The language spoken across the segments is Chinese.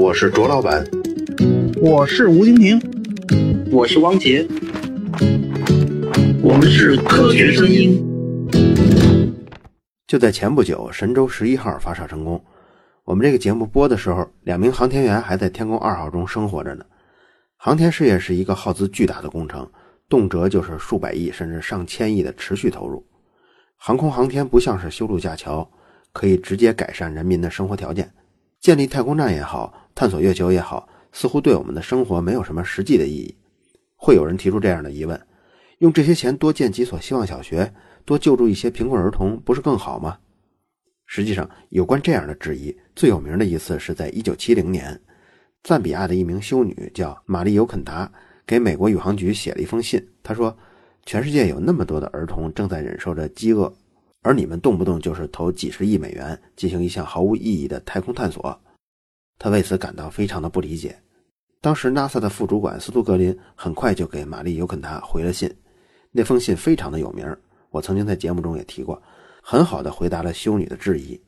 我是卓老板，我是吴京平，我是汪杰，我们是科学声音。就在前不久，神舟十一号发射成功。我们这个节目播的时候，两名航天员还在天宫二号中生活着呢。航天事业是一个耗资巨大的工程，动辄就是数百亿甚至上千亿的持续投入。航空航天不像是修路架桥，可以直接改善人民的生活条件。建立太空站也好，探索月球也好，似乎对我们的生活没有什么实际的意义。会有人提出这样的疑问：用这些钱多建几所希望小学，多救助一些贫困儿童，不是更好吗？实际上，有关这样的质疑，最有名的一次是在1970年。赞比亚的一名修女叫玛丽尤肯达，给美国宇航局写了一封信。她说：“全世界有那么多的儿童正在忍受着饥饿，而你们动不动就是投几十亿美元进行一项毫无意义的太空探索。”他为此感到非常的不理解。当时 NASA 的副主管斯图格林很快就给玛丽尤肯达回了信，那封信非常的有名，我曾经在节目中也提过，很好的回答了修女的质疑。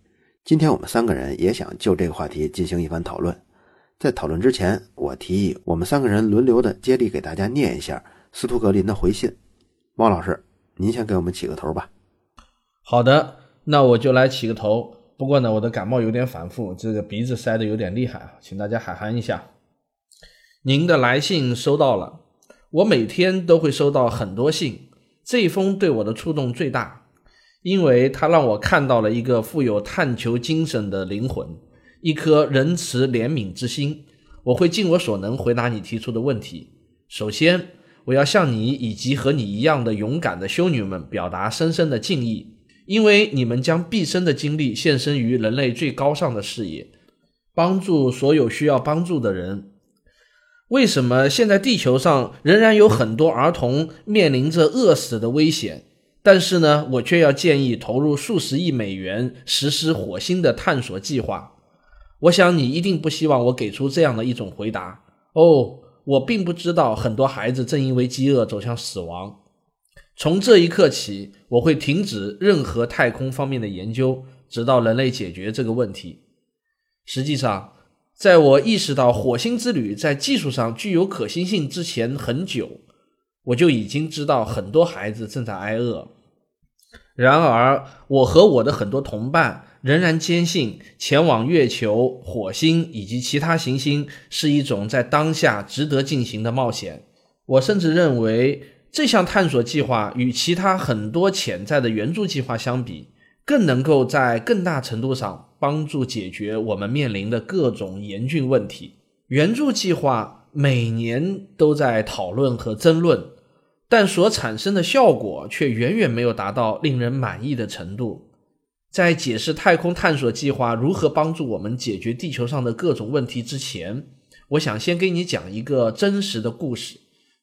今天我们三个人也想就这个话题进行一番讨论。在讨论之前，我提议我们三个人轮流的接力给大家念一下斯图格林的回信。汪老师，您先给我们起个头吧。好的，那我就来起个头。不过呢，我的感冒有点反复，这个鼻子塞的有点厉害啊，请大家海涵一下。您的来信收到了，我每天都会收到很多信，这封对我的触动最大，因为它让我看到了一个富有探求精神的灵魂。一颗仁慈怜悯之心，我会尽我所能回答你提出的问题。首先，我要向你以及和你一样的勇敢的修女们表达深深的敬意，因为你们将毕生的精力献身于人类最高尚的事业，帮助所有需要帮助的人。为什么现在地球上仍然有很多儿童面临着饿死的危险？但是呢，我却要建议投入数十亿美元实施火星的探索计划。我想你一定不希望我给出这样的一种回答哦。我并不知道很多孩子正因为饥饿走向死亡。从这一刻起，我会停止任何太空方面的研究，直到人类解决这个问题。实际上，在我意识到火星之旅在技术上具有可行性之前很久，我就已经知道很多孩子正在挨饿。然而，我和我的很多同伴。仍然坚信前往月球、火星以及其他行星是一种在当下值得进行的冒险。我甚至认为这项探索计划与其他很多潜在的援助计划相比，更能够在更大程度上帮助解决我们面临的各种严峻问题。援助计划每年都在讨论和争论，但所产生的效果却远远没有达到令人满意的程度。在解释太空探索计划如何帮助我们解决地球上的各种问题之前，我想先给你讲一个真实的故事。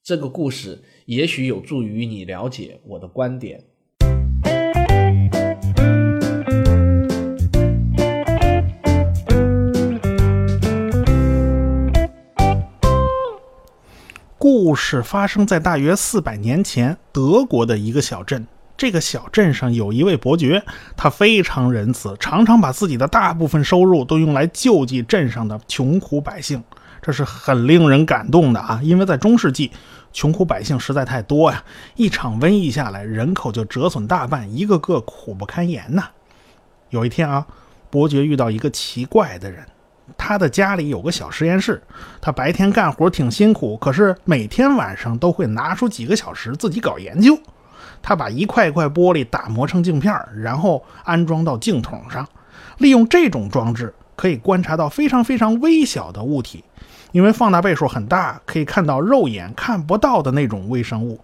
这个故事也许有助于你了解我的观点。故事发生在大约四百年前，德国的一个小镇。这个小镇上有一位伯爵，他非常仁慈，常常把自己的大部分收入都用来救济镇上的穷苦百姓，这是很令人感动的啊！因为在中世纪，穷苦百姓实在太多呀，一场瘟疫下来，人口就折损大半，一个个苦不堪言呐。有一天啊，伯爵遇到一个奇怪的人，他的家里有个小实验室，他白天干活挺辛苦，可是每天晚上都会拿出几个小时自己搞研究。他把一块块玻璃打磨成镜片，然后安装到镜筒上，利用这种装置可以观察到非常非常微小的物体，因为放大倍数很大，可以看到肉眼看不到的那种微生物。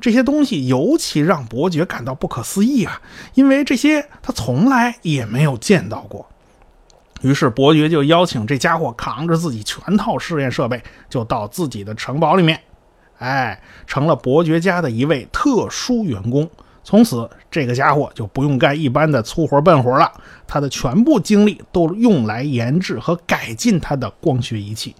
这些东西尤其让伯爵感到不可思议啊，因为这些他从来也没有见到过。于是伯爵就邀请这家伙扛着自己全套试验设备，就到自己的城堡里面。哎，成了伯爵家的一位特殊员工。从此，这个家伙就不用干一般的粗活笨活了，他的全部精力都用来研制和改进他的光学仪器。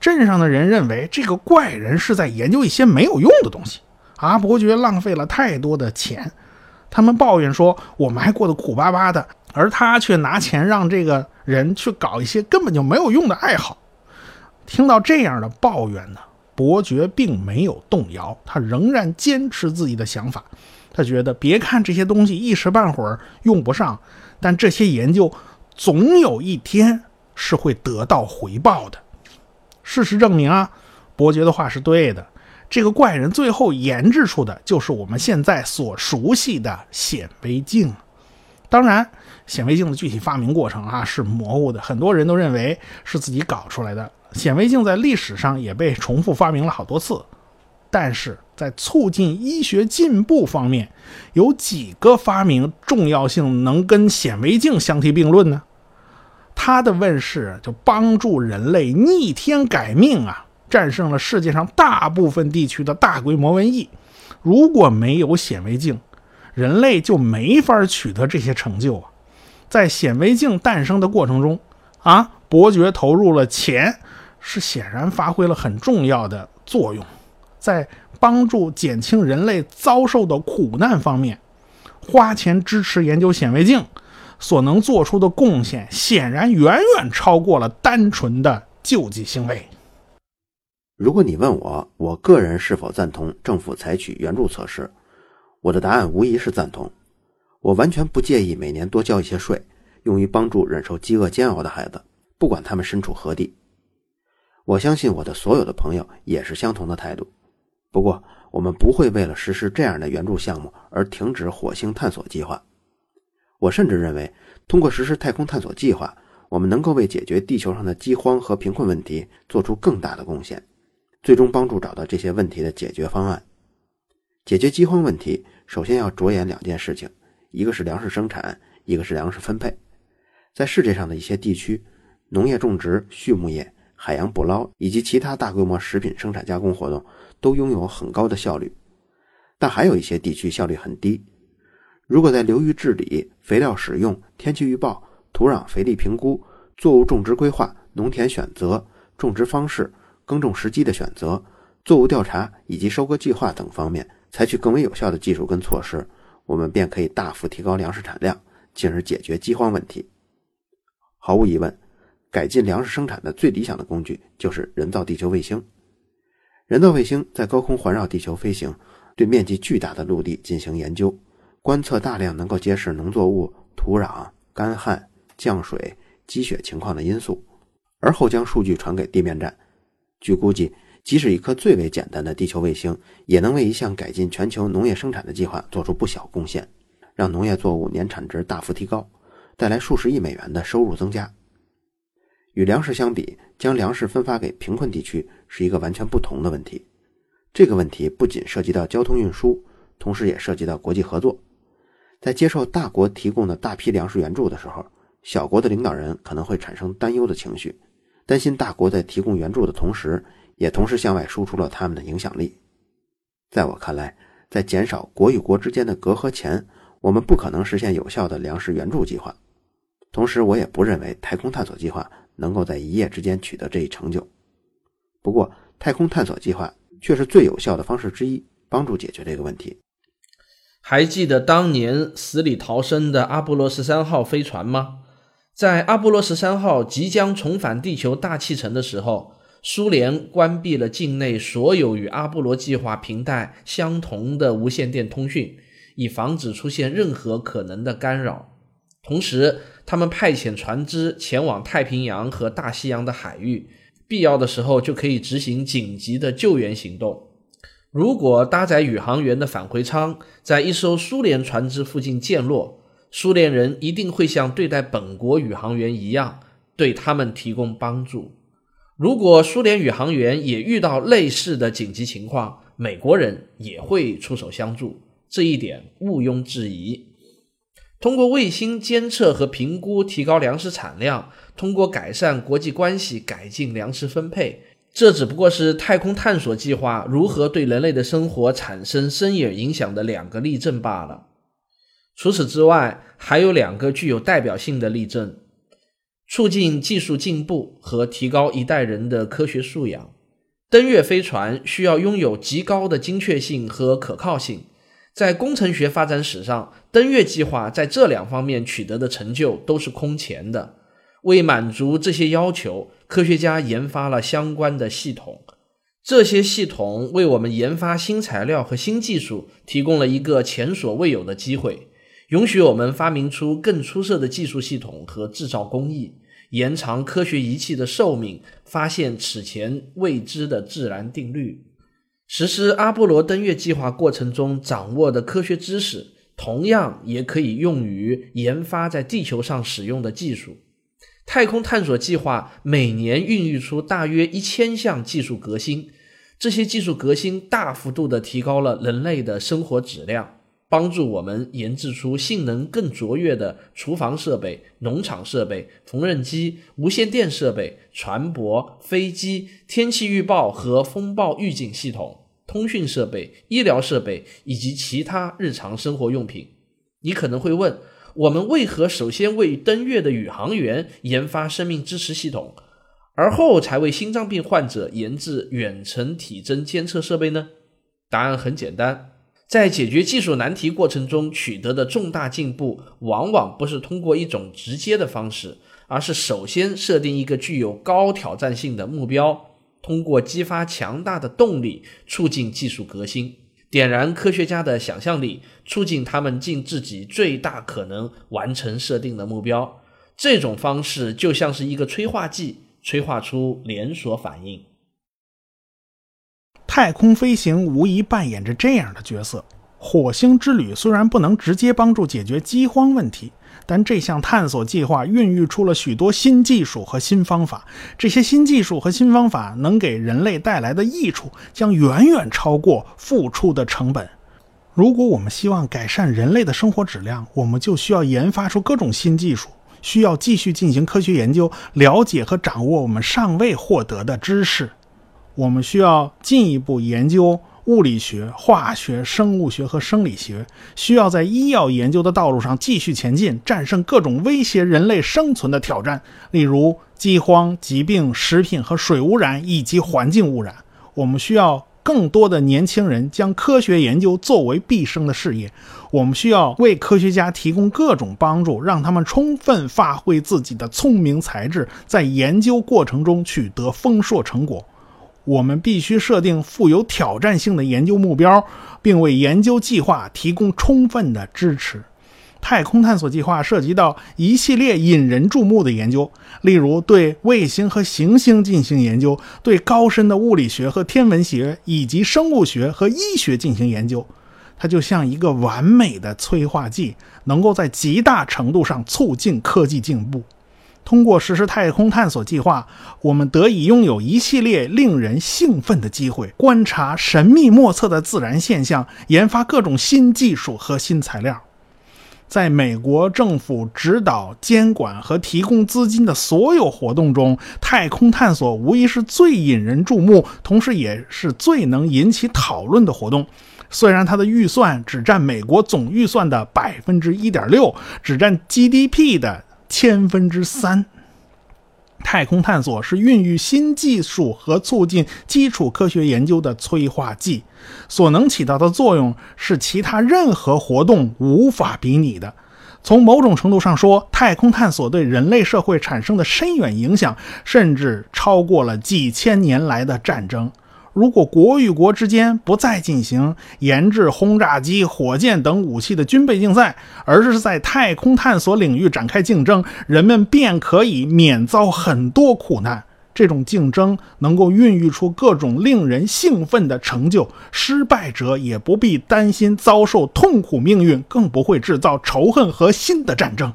镇上的人认为这个怪人是在研究一些没有用的东西，啊，伯爵浪费了太多的钱。他们抱怨说：“我们还过得苦巴巴的，而他却拿钱让这个人去搞一些根本就没有用的爱好。听到这样的抱怨呢，伯爵并没有动摇，他仍然坚持自己的想法。他觉得，别看这些东西一时半会儿用不上，但这些研究总有一天是会得到回报的。事实证明啊，伯爵的话是对的。这个怪人最后研制出的就是我们现在所熟悉的显微镜。当然，显微镜的具体发明过程啊是模糊的，很多人都认为是自己搞出来的。显微镜在历史上也被重复发明了好多次，但是在促进医学进步方面，有几个发明重要性能跟显微镜相提并论呢？它的问世就帮助人类逆天改命啊，战胜了世界上大部分地区的大规模瘟疫。如果没有显微镜，人类就没法取得这些成就啊。在显微镜诞生的过程中，啊，伯爵投入了钱。是显然发挥了很重要的作用，在帮助减轻人类遭受的苦难方面，花钱支持研究显微镜所能做出的贡献，显然远远超过了单纯的救济行为。如果你问我，我个人是否赞同政府采取援助措施，我的答案无疑是赞同。我完全不介意每年多交一些税，用于帮助忍受饥饿煎熬的孩子，不管他们身处何地。我相信我的所有的朋友也是相同的态度。不过，我们不会为了实施这样的援助项目而停止火星探索计划。我甚至认为，通过实施太空探索计划，我们能够为解决地球上的饥荒和贫困问题做出更大的贡献，最终帮助找到这些问题的解决方案。解决饥荒问题，首先要着眼两件事情：一个是粮食生产，一个是粮食分配。在世界上的一些地区，农业种植、畜牧业。海洋捕捞以及其他大规模食品生产加工活动都拥有很高的效率，但还有一些地区效率很低。如果在流域治理、肥料使用、天气预报、土壤肥力评估、作物种植规划、农田选择、种植方式、耕种时机的选择、作物调查以及收割计划等方面采取更为有效的技术跟措施，我们便可以大幅提高粮食产量，进而解决饥荒问题。毫无疑问。改进粮食生产的最理想的工具就是人造地球卫星。人造卫星在高空环绕地球飞行，对面积巨大的陆地进行研究，观测大量能够揭示农作物、土壤、干旱、降水、积雪情况的因素，而后将数据传给地面站。据估计，即使一颗最为简单的地球卫星，也能为一项改进全球农业生产的计划做出不小贡献，让农业作物年产值大幅提高，带来数十亿美元的收入增加。与粮食相比，将粮食分发给贫困地区是一个完全不同的问题。这个问题不仅涉及到交通运输，同时也涉及到国际合作。在接受大国提供的大批粮食援助的时候，小国的领导人可能会产生担忧的情绪，担心大国在提供援助的同时，也同时向外输出了他们的影响力。在我看来，在减少国与国之间的隔阂前，我们不可能实现有效的粮食援助计划。同时，我也不认为太空探索计划。能够在一夜之间取得这一成就，不过太空探索计划却是最有效的方式之一，帮助解决这个问题。还记得当年死里逃生的阿波罗十三号飞船吗？在阿波罗十三号即将重返地球大气层的时候，苏联关闭了境内所有与阿波罗计划频带相同的无线电通讯，以防止出现任何可能的干扰。同时，他们派遣船只前往太平洋和大西洋的海域，必要的时候就可以执行紧急的救援行动。如果搭载宇航员的返回舱在一艘苏联船只附近降落，苏联人一定会像对待本国宇航员一样，对他们提供帮助。如果苏联宇航员也遇到类似的紧急情况，美国人也会出手相助，这一点毋庸置疑。通过卫星监测和评估提高粮食产量，通过改善国际关系改进粮食分配，这只不过是太空探索计划如何对人类的生活产生深远影响的两个例证罢了。除此之外，还有两个具有代表性的例证：促进技术进步和提高一代人的科学素养。登月飞船需要拥有极高的精确性和可靠性。在工程学发展史上，登月计划在这两方面取得的成就都是空前的。为满足这些要求，科学家研发了相关的系统。这些系统为我们研发新材料和新技术提供了一个前所未有的机会，允许我们发明出更出色的技术系统和制造工艺，延长科学仪器的寿命，发现此前未知的自然定律。实施阿波罗登月计划过程中掌握的科学知识，同样也可以用于研发在地球上使用的技术。太空探索计划每年孕育出大约一千项技术革新，这些技术革新大幅度地提高了人类的生活质量，帮助我们研制出性能更卓越的厨房设备、农场设备、缝纫机、无线电设备、船舶、飞机、天气预报和风暴预警系统、通讯设备、医疗设备以及其他日常生活用品。你可能会问，我们为何首先为登月的宇航员研发生命支持系统，而后才为心脏病患者研制远程体征监测设备呢？答案很简单，在解决技术难题过程中取得的重大进步，往往不是通过一种直接的方式，而是首先设定一个具有高挑战性的目标，通过激发强大的动力，促进技术革新。点燃科学家的想象力，促进他们尽自己最大可能完成设定的目标。这种方式就像是一个催化剂，催化出连锁反应。太空飞行无疑扮演着这样的角色。火星之旅虽然不能直接帮助解决饥荒问题。但这项探索计划孕育出了许多新技术和新方法，这些新技术和新方法能给人类带来的益处将远远超过付出的成本。如果我们希望改善人类的生活质量，我们就需要研发出各种新技术，需要继续进行科学研究，了解和掌握我们尚未获得的知识。我们需要进一步研究。物理学、化学、生物学和生理学需要在医药研究的道路上继续前进，战胜各种威胁人类生存的挑战，例如饥荒、疾病、食品和水污染以及环境污染。我们需要更多的年轻人将科学研究作为毕生的事业。我们需要为科学家提供各种帮助，让他们充分发挥自己的聪明才智，在研究过程中取得丰硕成果。我们必须设定富有挑战性的研究目标，并为研究计划提供充分的支持。太空探索计划涉及到一系列引人注目的研究，例如对卫星和行星进行研究，对高深的物理学和天文学以及生物学和医学进行研究。它就像一个完美的催化剂，能够在极大程度上促进科技进步。通过实施太空探索计划，我们得以拥有一系列令人兴奋的机会：观察神秘莫测的自然现象，研发各种新技术和新材料。在美国政府指导、监管和提供资金的所有活动中，太空探索无疑是最引人注目，同时也是最能引起讨论的活动。虽然它的预算只占美国总预算的百分之一点六，只占 GDP 的。千分之三。太空探索是孕育新技术和促进基础科学研究的催化剂，所能起到的作用是其他任何活动无法比拟的。从某种程度上说，太空探索对人类社会产生的深远影响，甚至超过了几千年来的战争。如果国与国之间不再进行研制轰炸机、火箭等武器的军备竞赛，而是在太空探索领域展开竞争，人们便可以免遭很多苦难。这种竞争能够孕育出各种令人兴奋的成就，失败者也不必担心遭受痛苦命运，更不会制造仇恨和新的战争。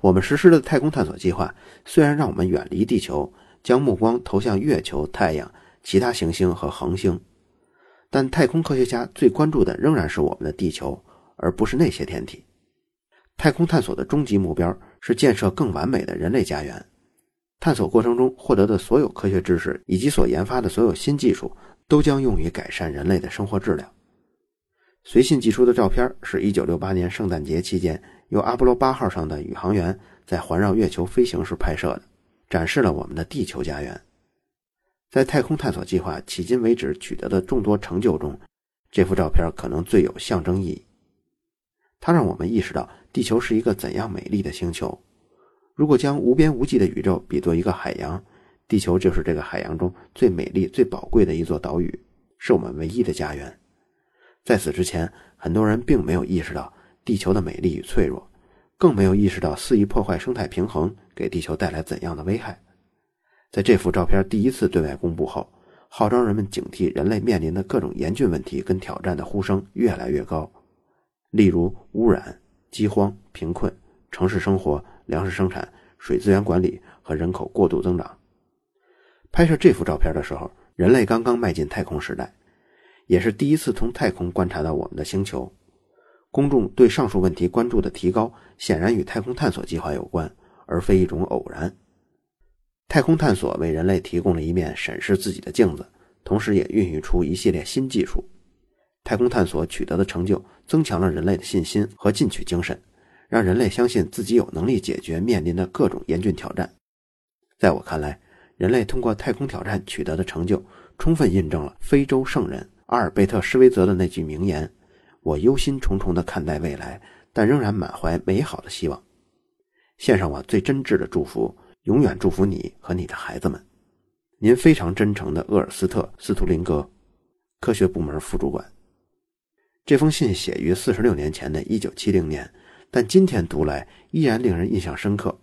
我们实施的太空探索计划虽然让我们远离地球，将目光投向月球、太阳。其他行星和恒星，但太空科学家最关注的仍然是我们的地球，而不是那些天体。太空探索的终极目标是建设更完美的人类家园。探索过程中获得的所有科学知识以及所研发的所有新技术，都将用于改善人类的生活质量。随信寄出的照片是一九六八年圣诞节期间由阿波罗八号上的宇航员在环绕月球飞行时拍摄的，展示了我们的地球家园。在太空探索计划迄今为止取得的众多成就中，这幅照片可能最有象征意义。它让我们意识到地球是一个怎样美丽的星球。如果将无边无际的宇宙比作一个海洋，地球就是这个海洋中最美丽、最宝贵的一座岛屿，是我们唯一的家园。在此之前，很多人并没有意识到地球的美丽与脆弱，更没有意识到肆意破坏生态平衡给地球带来怎样的危害。在这幅照片第一次对外公布后，号召人们警惕人类面临的各种严峻问题跟挑战的呼声越来越高，例如污染、饥荒、贫困、城市生活、粮食生产、水资源管理和人口过度增长。拍摄这幅照片的时候，人类刚刚迈进太空时代，也是第一次从太空观察到我们的星球。公众对上述问题关注的提高，显然与太空探索计划有关，而非一种偶然。太空探索为人类提供了一面审视自己的镜子，同时也孕育出一系列新技术。太空探索取得的成就，增强了人类的信心和进取精神，让人类相信自己有能力解决面临的各种严峻挑战。在我看来，人类通过太空挑战取得的成就，充分印证了非洲圣人阿尔贝特·施维泽的那句名言：“我忧心忡忡地看待未来，但仍然满怀美好的希望。”献上我最真挚的祝福。永远祝福你和你的孩子们。您非常真诚的厄尔斯特·斯图林格，科学部门副主管。这封信写于四十六年前的一九七零年，但今天读来依然令人印象深刻。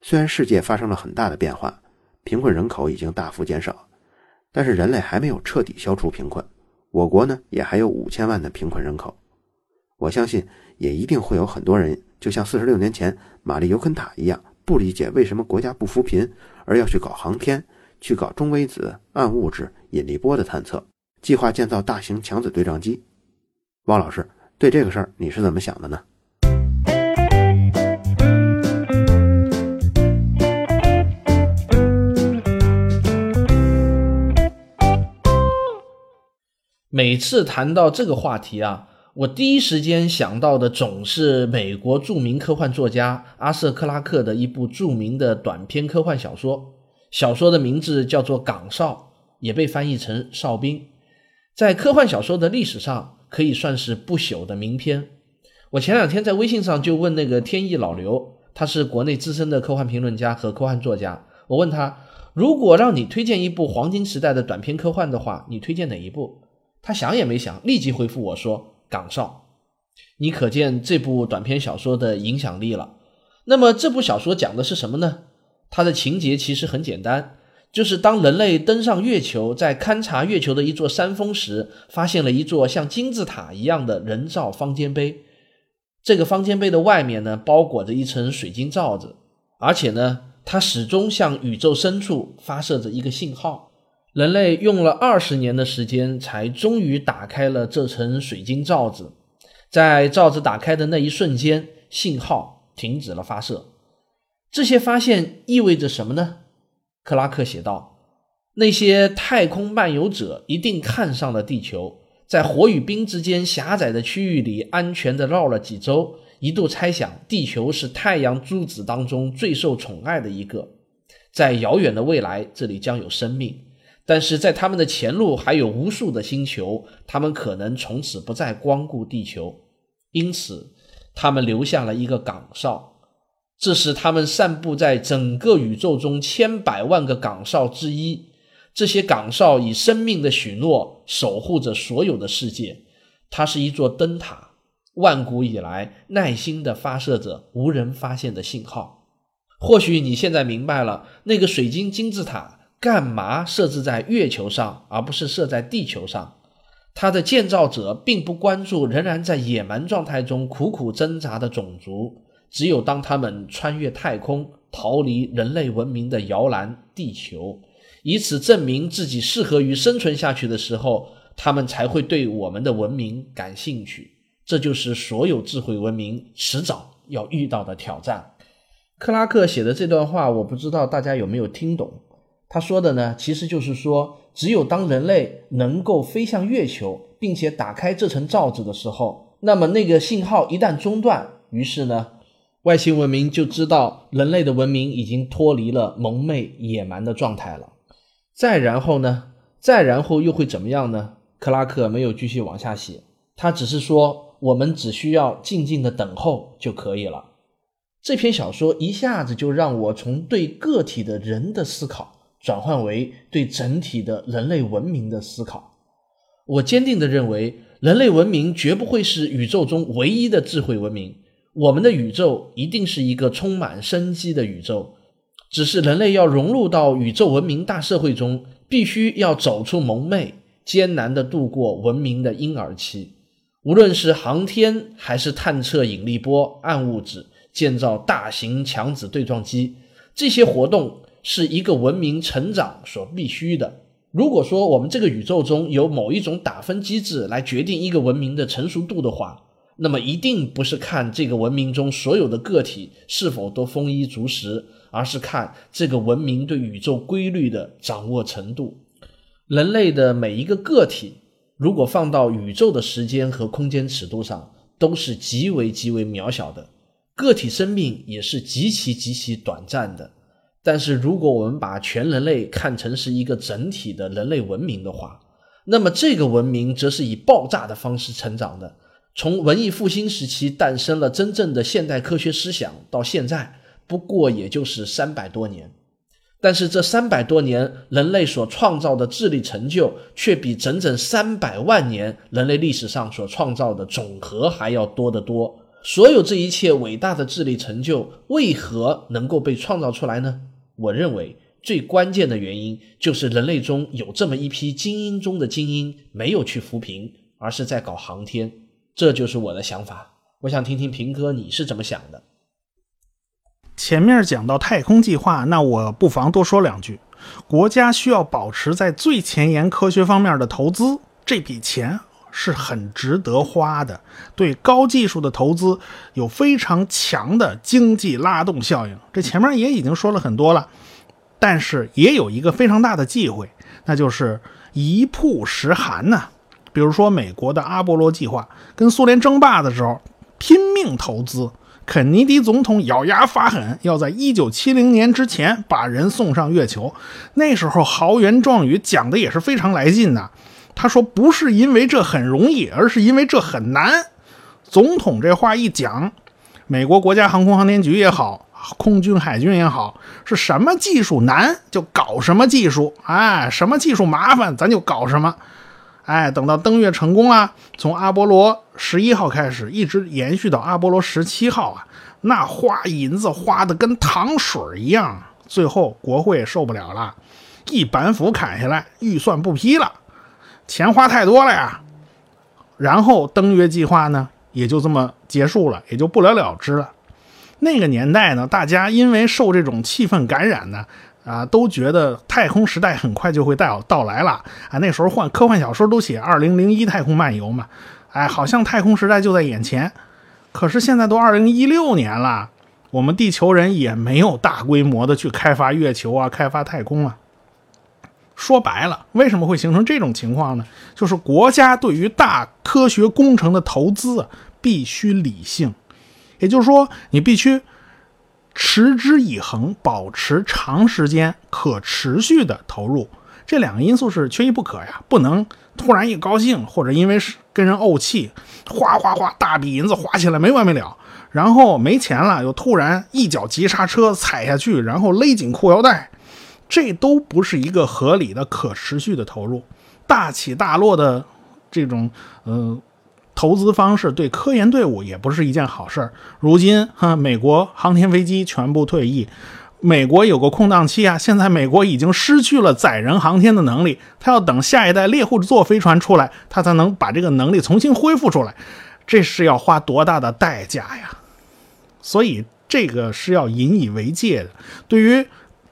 虽然世界发生了很大的变化，贫困人口已经大幅减少，但是人类还没有彻底消除贫困。我国呢，也还有五千万的贫困人口。我相信，也一定会有很多人，就像四十六年前玛丽尤肯塔一样。不理解为什么国家不扶贫，而要去搞航天，去搞中微子、暗物质、引力波的探测，计划建造大型强子对撞机。汪老师，对这个事儿你是怎么想的呢？每次谈到这个话题啊。我第一时间想到的总是美国著名科幻作家阿瑟·克拉克的一部著名的短篇科幻小说，小说的名字叫做《岗哨》，也被翻译成《哨兵》。在科幻小说的历史上，可以算是不朽的名篇。我前两天在微信上就问那个天意老刘，他是国内资深的科幻评论家和科幻作家。我问他，如果让你推荐一部黄金时代的短篇科幻的话，你推荐哪一部？他想也没想，立即回复我说。岗哨，你可见这部短篇小说的影响力了。那么这部小说讲的是什么呢？它的情节其实很简单，就是当人类登上月球，在勘察月球的一座山峰时，发现了一座像金字塔一样的人造方尖碑。这个方尖碑的外面呢，包裹着一层水晶罩子，而且呢，它始终向宇宙深处发射着一个信号。人类用了二十年的时间，才终于打开了这层水晶罩子。在罩子打开的那一瞬间，信号停止了发射。这些发现意味着什么呢？克拉克写道：“那些太空漫游者一定看上了地球，在火与冰之间狭窄的区域里安全地绕了几周，一度猜想地球是太阳诸子当中最受宠爱的一个，在遥远的未来，这里将有生命。”但是在他们的前路还有无数的星球，他们可能从此不再光顾地球，因此他们留下了一个岗哨，这是他们散布在整个宇宙中千百万个岗哨之一。这些岗哨以生命的许诺守护着所有的世界，它是一座灯塔，万古以来耐心地发射着无人发现的信号。或许你现在明白了，那个水晶金字塔。干嘛设置在月球上，而不是设在地球上？它的建造者并不关注仍然在野蛮状态中苦苦挣扎的种族，只有当他们穿越太空，逃离人类文明的摇篮地球，以此证明自己适合于生存下去的时候，他们才会对我们的文明感兴趣。这就是所有智慧文明迟早要遇到的挑战。克拉克写的这段话，我不知道大家有没有听懂。他说的呢，其实就是说，只有当人类能够飞向月球，并且打开这层罩子的时候，那么那个信号一旦中断，于是呢，外星文明就知道人类的文明已经脱离了蒙昧野蛮的状态了。再然后呢，再然后又会怎么样呢？克拉克没有继续往下写，他只是说我们只需要静静的等候就可以了。这篇小说一下子就让我从对个体的人的思考转换为对整体的人类文明的思考。我坚定地认为，人类文明绝不会是宇宙中唯一的智慧文明。我们的宇宙一定是一个充满生机的宇宙，只是人类要融入到宇宙文明大社会中，必须要走出蒙昧，艰难地度过文明的婴儿期。无论是航天，还是探测引力波、暗物质。建造大型强子对撞机，这些活动是一个文明成长所必须的。如果说我们这个宇宙中有某一种打分机制来决定一个文明的成熟度的话，那么一定不是看这个文明中所有的个体是否都丰衣足食，而是看这个文明对宇宙规律的掌握程度。人类的每一个个体，如果放到宇宙的时间和空间尺度上，都是极为极为渺小的。个体生命也是极其极其短暂的，但是如果我们把全人类看成是一个整体的人类文明的话，那么这个文明则是以爆炸的方式成长的。从文艺复兴时期诞生了真正的现代科学思想，到现在不过也就是三百多年，但是这三百多年人类所创造的智力成就，却比整整三百万年人类历史上所创造的总和还要多得多。所有这一切伟大的智力成就为何能够被创造出来呢？我认为最关键的原因就是人类中有这么一批精英中的精英没有去扶贫，而是在搞航天。这就是我的想法。我想听听平哥你是怎么想的。前面讲到太空计划，那我不妨多说两句。国家需要保持在最前沿科学方面的投资，这笔钱。是很值得花的，对高技术的投资有非常强的经济拉动效应。这前面也已经说了很多了，但是也有一个非常大的忌讳，那就是一曝十寒呐。比如说美国的阿波罗计划跟苏联争霸的时候拼命投资，肯尼迪总统咬牙发狠，要在一九七零年之前把人送上月球。那时候豪言壮语讲的也是非常来劲的。他说：“不是因为这很容易，而是因为这很难。”总统这话一讲，美国国家航空航天局也好，空军海军也好，是什么技术难就搞什么技术，哎，什么技术麻烦咱就搞什么，哎，等到登月成功了，从阿波罗十一号开始，一直延续到阿波罗十七号啊，那花银子花的跟糖水一样，最后国会受不了了，一板斧砍下来，预算不批了。钱花太多了呀，然后登月计划呢也就这么结束了，也就不了了之了。那个年代呢，大家因为受这种气氛感染呢，啊，都觉得太空时代很快就会到到来了啊。那时候换科幻小说都写二零零一太空漫游嘛，哎，好像太空时代就在眼前。可是现在都二零一六年了，我们地球人也没有大规模的去开发月球啊，开发太空了。说白了，为什么会形成这种情况呢？就是国家对于大科学工程的投资，必须理性，也就是说，你必须持之以恒，保持长时间可持续的投入。这两个因素是缺一不可呀，不能突然一高兴，或者因为是跟人怄气，哗哗哗大笔银子花起来没完没了，然后没钱了又突然一脚急刹车踩下去，然后勒紧裤腰带。这都不是一个合理的、可持续的投入，大起大落的这种呃投资方式，对科研队伍也不是一件好事儿。如今哈，美国航天飞机全部退役，美国有个空档期啊，现在美国已经失去了载人航天的能力，它要等下一代猎户座飞船出来，它才能把这个能力重新恢复出来，这是要花多大的代价呀？所以这个是要引以为戒的。对于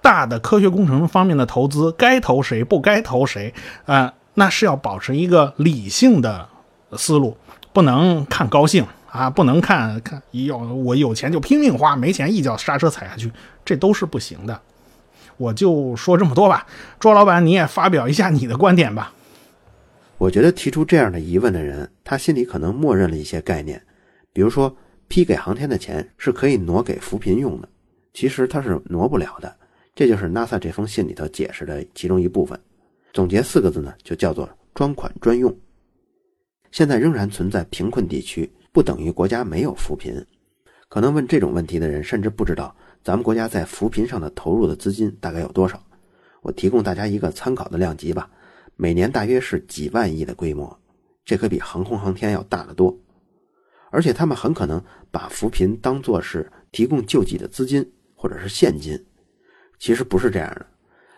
大的科学工程方面的投资，该投谁不该投谁，啊，那是要保持一个理性的思路，不能看高兴啊，不能看看有我有钱就拼命花，没钱一脚刹车踩下去，这都是不行的。我就说这么多吧，卓老板你也发表一下你的观点吧。我觉得提出这样的疑问的人，他心里可能默认了一些概念，比如说批给航天的钱是可以挪给扶贫用的，其实他是挪不了的。这就是 NASA 这封信里头解释的其中一部分，总结四个字呢，就叫做专款专用。现在仍然存在贫困地区，不等于国家没有扶贫。可能问这种问题的人，甚至不知道咱们国家在扶贫上的投入的资金大概有多少。我提供大家一个参考的量级吧，每年大约是几万亿的规模，这可比航空航天要大得多。而且他们很可能把扶贫当作是提供救济的资金或者是现金，其实不是这样的。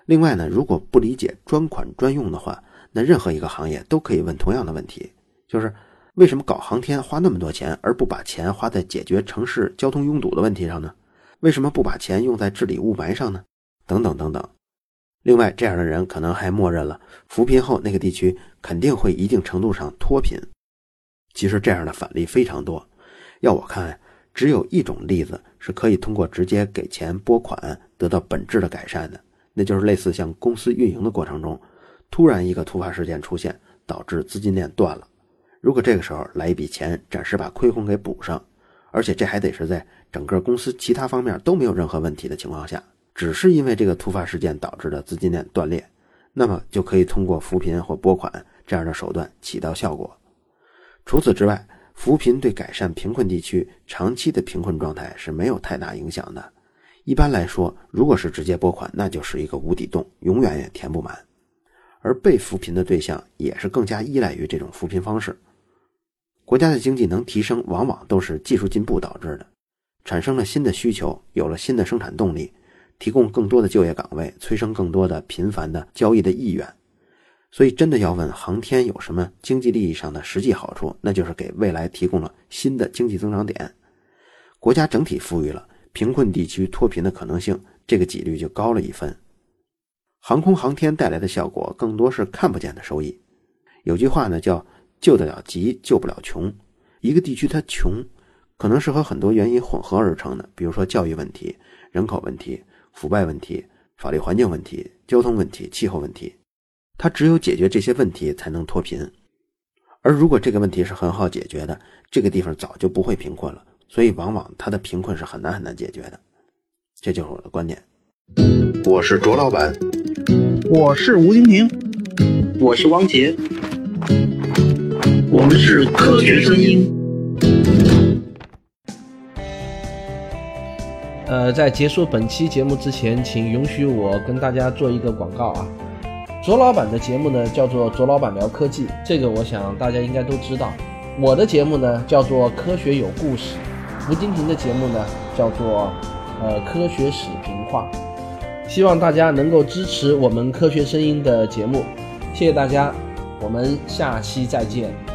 另外呢，如果不理解专款专用的话，那任何一个行业都可以问同样的问题，就是为什么搞航天花那么多钱，而不把钱花在解决城市交通拥堵的问题上呢？为什么不把钱用在治理雾霾上呢？等等等等。另外，这样的人可能还默认了扶贫后那个地区肯定会一定程度上脱贫。其实这样的反例非常多，要我看，只有一种例子是可以通过直接给钱拨款得到本质的改善的，那就是类似像公司运营的过程中，突然一个突发事件出现，导致资金链断了。如果这个时候来一笔钱，暂时把亏空给补上，而且这还得是在整个公司其他方面都没有任何问题的情况下，只是因为这个突发事件导致的资金链断裂，那么就可以通过扶贫或拨款这样的手段起到效果。除此之外，扶贫对改善贫困地区长期的贫困状态是没有太大影响的。一般来说，如果是直接拨款，那就是一个无底洞，永远也填不满。而被扶贫的对象也是更加依赖于这种扶贫方式。国家的经济能提升，往往都是技术进步导致的，产生了新的需求，有了新的生产动力，提供更多的就业岗位，催生更多的频繁的交易的意愿。所以，真的要问航天有什么经济利益上的实际好处，那就是给未来提供了新的经济增长点。国家整体富裕了，贫困地区脱贫的可能性，这个几率就高了一分。航空航天带来的效果更多是看不见的收益。有句话呢，叫“救得了急，救不了穷”。一个地区它穷，可能是和很多原因混合而成的，比如说教育问题、人口问题、腐败问题、法律环境问题、交通问题、气候问题。它只有解决这些问题才能脱贫，而如果这个问题是很好解决的，这个地方早就不会贫困了。所以，往往他的贫困是很难很难解决的。这就是我的观点。我是卓老板，我是吴京平，我是汪杰，我们是科学声音。呃，在结束本期节目之前，请允许我跟大家做一个广告啊。卓老板的节目呢叫做卓老板聊科技，这个我想大家应该都知道。我的节目呢叫做科学有故事，吴金平的节目呢叫做呃科学史评话。希望大家能够支持我们科学声音的节目，谢谢大家，我们下期再见。